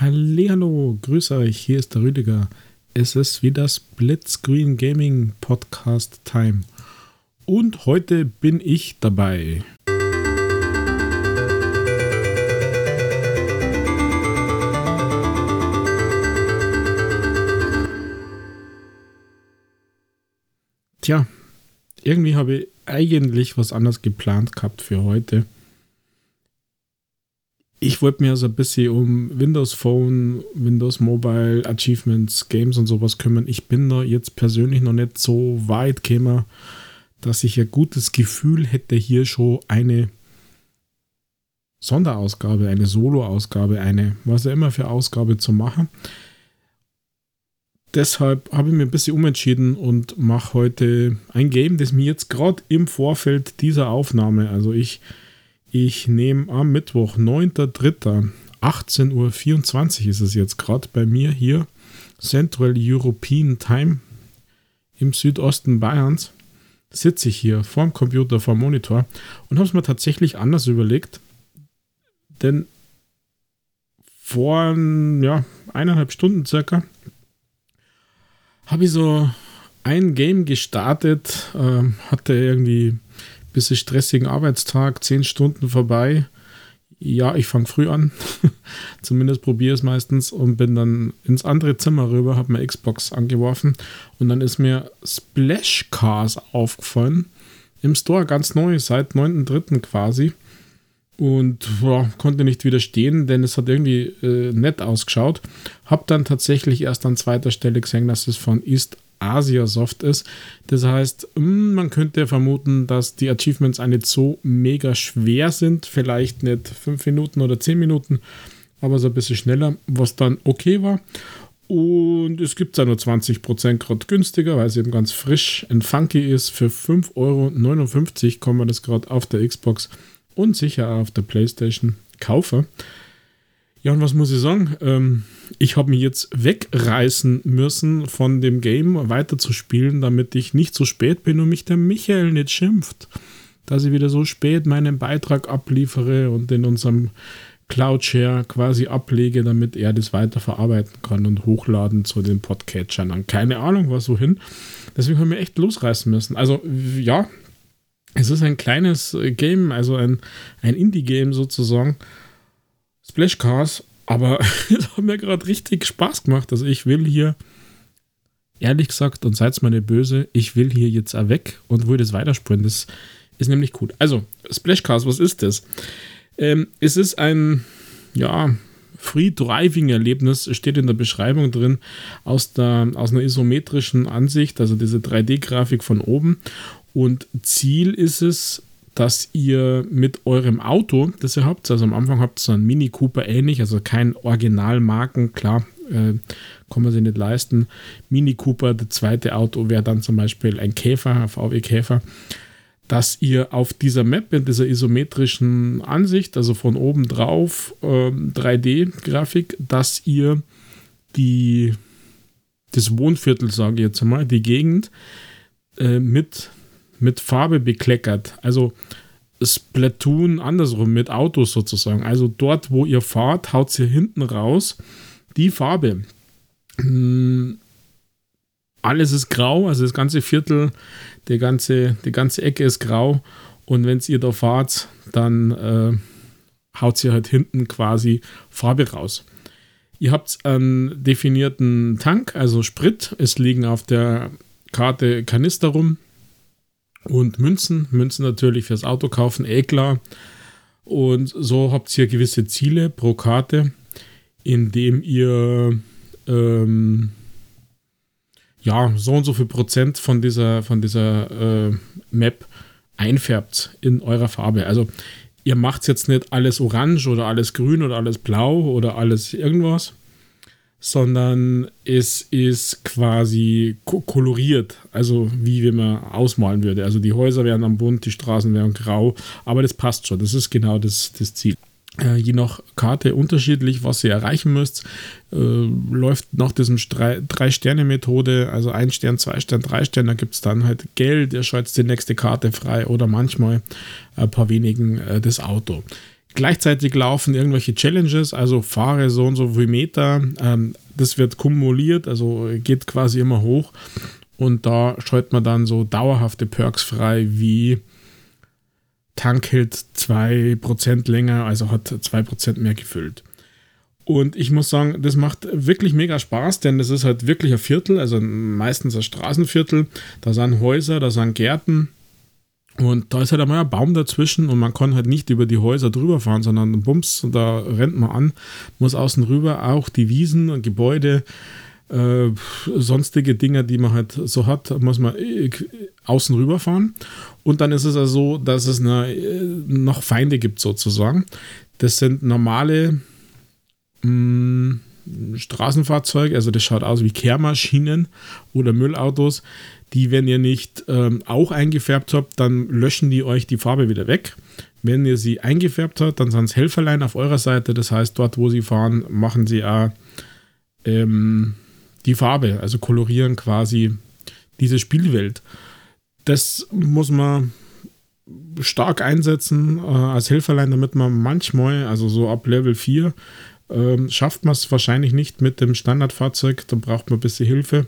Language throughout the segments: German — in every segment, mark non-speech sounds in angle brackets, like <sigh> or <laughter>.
Hallo, grüße euch, hier ist der Rüdiger. Es ist wieder Splitscreen Gaming Podcast Time. Und heute bin ich dabei. Tja, irgendwie habe ich eigentlich was anderes geplant gehabt für heute. Ich wollte mir so ein bisschen um Windows Phone, Windows Mobile, Achievements, Games und sowas kümmern. Ich bin da jetzt persönlich noch nicht so weit gekommen, dass ich ein gutes Gefühl hätte, hier schon eine Sonderausgabe, eine Solo-Ausgabe, eine, was auch immer für Ausgabe zu machen deshalb habe ich mir ein bisschen umentschieden und mache heute ein Game, das mir jetzt gerade im Vorfeld dieser Aufnahme, also ich, ich nehme am Mittwoch, 9.3., 18.24 Uhr ist es jetzt gerade bei mir hier, Central European Time im Südosten Bayerns, sitze ich hier vorm Computer, vorm Monitor und habe es mir tatsächlich anders überlegt, denn vor ja, eineinhalb Stunden circa habe ich so ein Game gestartet, äh, hatte irgendwie bisschen stressigen Arbeitstag, zehn Stunden vorbei. Ja, ich fange früh an, <laughs> zumindest probiere es meistens und bin dann ins andere Zimmer rüber, habe mir Xbox angeworfen und dann ist mir Splash Cars aufgefallen. Im Store ganz neu, seit 9.3. quasi. Und boah, konnte nicht widerstehen, denn es hat irgendwie äh, nett ausgeschaut. Hab dann tatsächlich erst an zweiter Stelle gesehen, dass es von East Asia Soft ist. Das heißt, hm, man könnte vermuten, dass die Achievements auch nicht so mega schwer sind. Vielleicht nicht 5 Minuten oder 10 Minuten, aber so ein bisschen schneller, was dann okay war. Und es gibt es nur 20% gerade günstiger, weil es eben ganz frisch und funky ist. Für 5,59 Euro kann man das gerade auf der Xbox und sicher auch auf der PlayStation kaufe. Ja, und was muss ich sagen? Ähm, ich habe mich jetzt wegreißen müssen von dem Game weiter zu spielen, damit ich nicht so spät bin und mich der Michael nicht schimpft, dass ich wieder so spät meinen Beitrag abliefere und in unserem Cloud-Share quasi ablege, damit er das weiter verarbeiten kann und hochladen zu den Podcatchern. Keine Ahnung, was so hin. Deswegen haben wir echt losreißen müssen. Also, ja, es ist ein kleines Game, also ein, ein Indie-Game sozusagen. Splash Cars, aber <laughs> es hat mir gerade richtig Spaß gemacht. Also ich will hier, ehrlich gesagt, und seid mir nicht böse, ich will hier jetzt auch weg und will das weiterspielen. Das ist nämlich cool. Also, Splash Cars, was ist das? Ähm, es ist ein, ja, Free-Driving-Erlebnis, steht in der Beschreibung drin, aus, der, aus einer isometrischen Ansicht, also diese 3D-Grafik von oben. Und Ziel ist es, dass ihr mit eurem Auto, das ihr habt, also am Anfang habt ihr so ein Mini Cooper ähnlich, also kein Originalmarken, klar, äh, kann man sich nicht leisten. Mini Cooper, das zweite Auto wäre dann zum Beispiel ein Käfer, ein VW Käfer, dass ihr auf dieser Map in dieser isometrischen Ansicht, also von oben drauf äh, 3D-Grafik, dass ihr die das Wohnviertel, sage ich jetzt mal, die Gegend äh, mit mit Farbe bekleckert. Also Splatoon andersrum mit Autos sozusagen. Also dort, wo ihr fahrt, haut ihr hinten raus die Farbe. Hm, alles ist grau, also das ganze Viertel, die ganze, die ganze Ecke ist grau. Und wenn ihr da fahrt, dann äh, haut ihr halt hinten quasi Farbe raus. Ihr habt einen definierten Tank, also Sprit. Es liegen auf der Karte Kanister rum und Münzen. Münzen natürlich fürs Auto kaufen, eh klar. Und so habt ihr gewisse Ziele pro Karte, indem ihr ähm, ja so und so viel Prozent von dieser, von dieser äh, Map einfärbt in eurer Farbe. Also ihr macht jetzt nicht alles orange oder alles grün oder alles blau oder alles irgendwas, sondern es ist quasi koloriert, also wie wenn man ausmalen würde. Also die Häuser wären am bunt, die Straßen wären grau, aber das passt schon, das ist genau das, das Ziel. Äh, je nach Karte unterschiedlich, was ihr erreichen müsst, äh, läuft nach diesem Drei-Sterne-Methode, also ein Stern, zwei Stern, drei Sterne, da gibt es dann halt Geld, ihr schaltet die nächste Karte frei oder manchmal ein paar wenigen äh, das Auto. Gleichzeitig laufen irgendwelche Challenges, also fahre so und so viel Meter. Ähm, das wird kumuliert, also geht quasi immer hoch. Und da scheut man dann so dauerhafte Perks frei, wie Tank hält 2% länger, also hat 2% mehr gefüllt. Und ich muss sagen, das macht wirklich mega Spaß, denn das ist halt wirklich ein Viertel, also meistens ein Straßenviertel. Da sind Häuser, da sind Gärten. Und da ist halt einmal ein Baum dazwischen und man kann halt nicht über die Häuser drüber fahren, sondern bums, da rennt man an, muss außen rüber auch die Wiesen und Gebäude, äh, sonstige Dinge, die man halt so hat, muss man äh, außen rüber fahren. Und dann ist es also so, dass es eine, äh, noch Feinde gibt sozusagen. Das sind normale mh, mm, Straßenfahrzeuge, also das schaut aus wie Kehrmaschinen oder Müllautos, die, wenn ihr nicht ähm, auch eingefärbt habt, dann löschen die euch die Farbe wieder weg. Wenn ihr sie eingefärbt habt, dann sind es Helferlein auf eurer Seite. Das heißt, dort, wo sie fahren, machen sie auch ähm, die Farbe, also kolorieren quasi diese Spielwelt. Das muss man stark einsetzen äh, als Helferlein, damit man manchmal, also so ab Level 4, ähm, schafft man es wahrscheinlich nicht mit dem Standardfahrzeug, da braucht man ein bisschen Hilfe.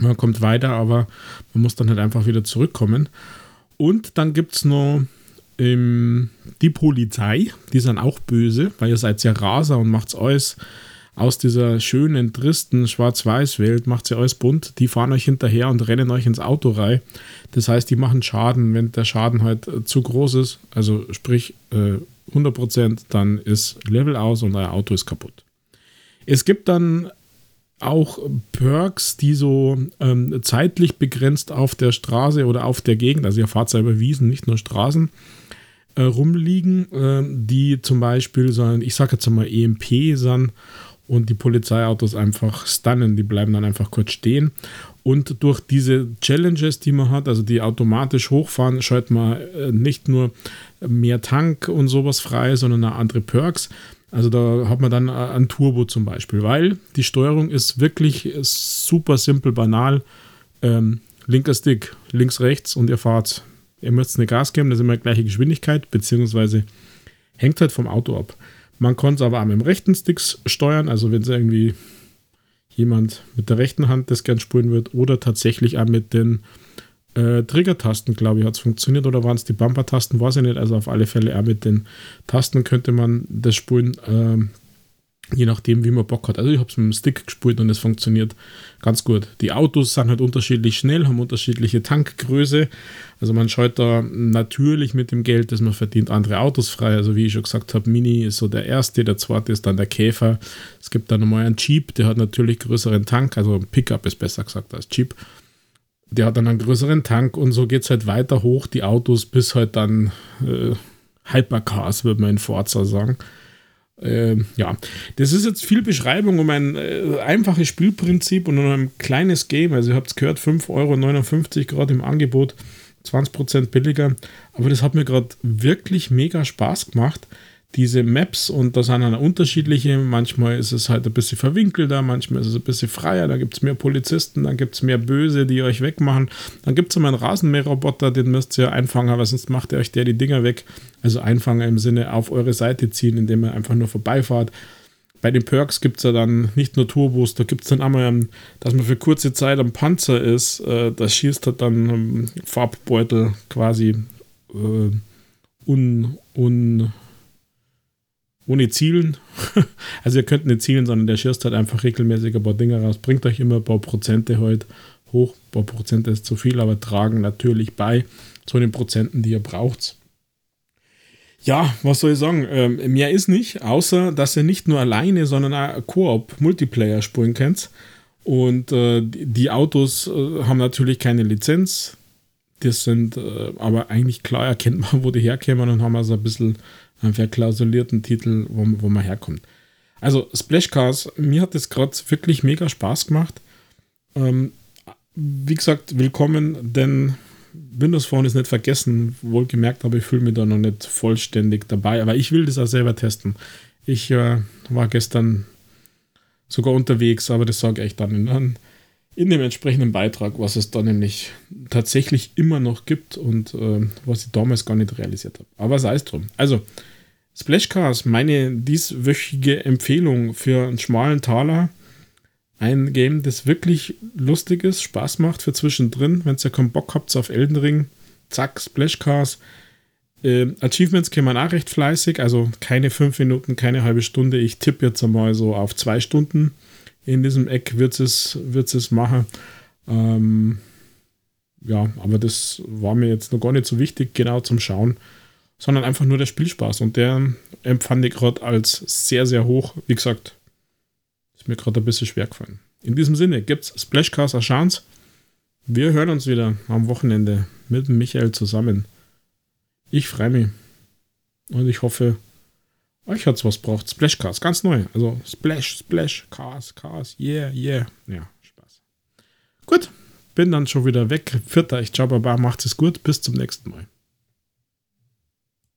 Man kommt weiter, aber man muss dann halt einfach wieder zurückkommen. Und dann gibt es noch ähm, die Polizei, die sind auch böse, weil ihr seid ja Raser und macht alles aus dieser schönen, tristen Schwarz-Weiß-Welt, macht sie alles bunt. Die fahren euch hinterher und rennen euch ins Auto rein. Das heißt, die machen Schaden, wenn der Schaden halt äh, zu groß ist, also sprich äh, 100%, dann ist Level aus und euer Auto ist kaputt. Es gibt dann auch Perks, die so ähm, zeitlich begrenzt auf der Straße oder auf der Gegend, also selber Wiesen, nicht nur Straßen, äh, rumliegen, äh, die zum Beispiel so, ich sage jetzt mal EMP sind und die Polizeiautos einfach stunnen, die bleiben dann einfach kurz stehen. Und durch diese Challenges, die man hat, also die automatisch hochfahren, schaltet man äh, nicht nur mehr Tank und sowas frei, sondern auch andere Perks. Also da hat man dann ein Turbo zum Beispiel, weil die Steuerung ist wirklich super simpel, banal. Ähm, linker Stick, links, rechts und ihr fahrt. Ihr müsst eine Gas geben, das ist immer gleiche Geschwindigkeit, beziehungsweise hängt halt vom Auto ab. Man konnte es aber auch mit dem rechten Stick steuern, also wenn es irgendwie jemand mit der rechten Hand das gern spulen wird oder tatsächlich auch mit den äh, Trigger-Tasten, glaube ich, hat es funktioniert oder waren es die Bumper-Tasten, weiß ich nicht. Also auf alle Fälle auch mit den Tasten könnte man das spulen, äh, je nachdem, wie man Bock hat. Also ich habe es mit dem Stick gespult und es funktioniert ganz gut. Die Autos sind halt unterschiedlich schnell, haben unterschiedliche Tankgröße. Also man schaut da natürlich mit dem Geld, das man verdient, andere Autos frei. Also wie ich schon gesagt habe, Mini ist so der erste, der zweite ist dann der Käfer. Es gibt dann nochmal einen Jeep, der hat natürlich größeren Tank, also Pickup ist besser gesagt als Jeep der hat dann einen größeren Tank und so geht es halt weiter hoch, die Autos, bis halt dann äh, Hypercars, würde man in Forza sagen. Äh, ja, das ist jetzt viel Beschreibung um ein äh, einfaches Spielprinzip und um ein kleines Game. Also, ihr habt es gehört, 5,59 Euro gerade im Angebot, 20% billiger. Aber das hat mir gerade wirklich mega Spaß gemacht diese Maps und da sind dann unterschiedliche. Manchmal ist es halt ein bisschen verwinkelter, manchmal ist es ein bisschen freier. Da gibt es mehr Polizisten, dann gibt es mehr Böse, die euch wegmachen. Dann gibt es immer einen Rasenmäherroboter, den müsst ihr einfangen, weil sonst macht ihr euch der die Dinger weg. Also einfangen im Sinne auf eure Seite ziehen, indem ihr einfach nur vorbeifahrt. Bei den Perks gibt es ja dann nicht nur Turbos, da gibt es dann einmal, dass man für kurze Zeit am Panzer ist. Äh, das schießt halt dann Farbbeutel quasi äh, un, un ohne Zielen. <laughs> also ihr könnt nicht zielen, sondern der schießt halt einfach regelmäßig ein paar Dinge raus. Bringt euch immer ein paar Prozente halt hoch. Ein paar Prozente ist zu viel, aber tragen natürlich bei zu den Prozenten, die ihr braucht. Ja, was soll ich sagen? Ähm, mehr ist nicht, außer dass ihr nicht nur alleine, sondern auch Koop, Multiplayer spielen könnt. Und äh, die Autos äh, haben natürlich keine Lizenz. Das sind äh, aber eigentlich klar erkennt man, wo die herkommen und haben also ein bisschen verklausulierten Titel, wo, wo man herkommt. Also Splashcars, mir hat das gerade wirklich mega Spaß gemacht. Ähm, wie gesagt, willkommen, denn Windows Phone ist nicht vergessen. Wohlgemerkt, aber ich fühle mich da noch nicht vollständig dabei. Aber ich will das auch selber testen. Ich äh, war gestern sogar unterwegs, aber das sage ich dann in, in, dem entsprechenden Beitrag, was es da nämlich tatsächlich immer noch gibt und äh, was ich damals gar nicht realisiert habe. Aber sei es drum. Also, Splashcars, meine dieswöchige Empfehlung für einen schmalen Taler. Ein Game, das wirklich lustig ist, Spaß macht für zwischendrin. Wenn ihr keinen Bock habt auf Elden Ring, zack, Splashcars. Äh, Achievements kann man auch recht fleißig, also keine fünf Minuten, keine halbe Stunde. Ich tippe jetzt einmal so auf zwei Stunden. In diesem Eck wird es, wird es machen. Ähm, ja, aber das war mir jetzt noch gar nicht so wichtig, genau zum Schauen, sondern einfach nur der Spielspaß. Und der empfand ich gerade als sehr, sehr hoch. Wie gesagt, ist mir gerade ein bisschen schwer gefallen. In diesem Sinne gibt es Splashcast eine Chance. Wir hören uns wieder am Wochenende mit Michael zusammen. Ich freue mich. Und ich hoffe, euch hat es was braucht. Splashcast, ganz neu. Also Splash, Splash, Cars, Cars, yeah, yeah. Ja, Spaß. Gut, bin dann schon wieder weg. Vierter, ich ciao, baba, macht es gut. Bis zum nächsten Mal.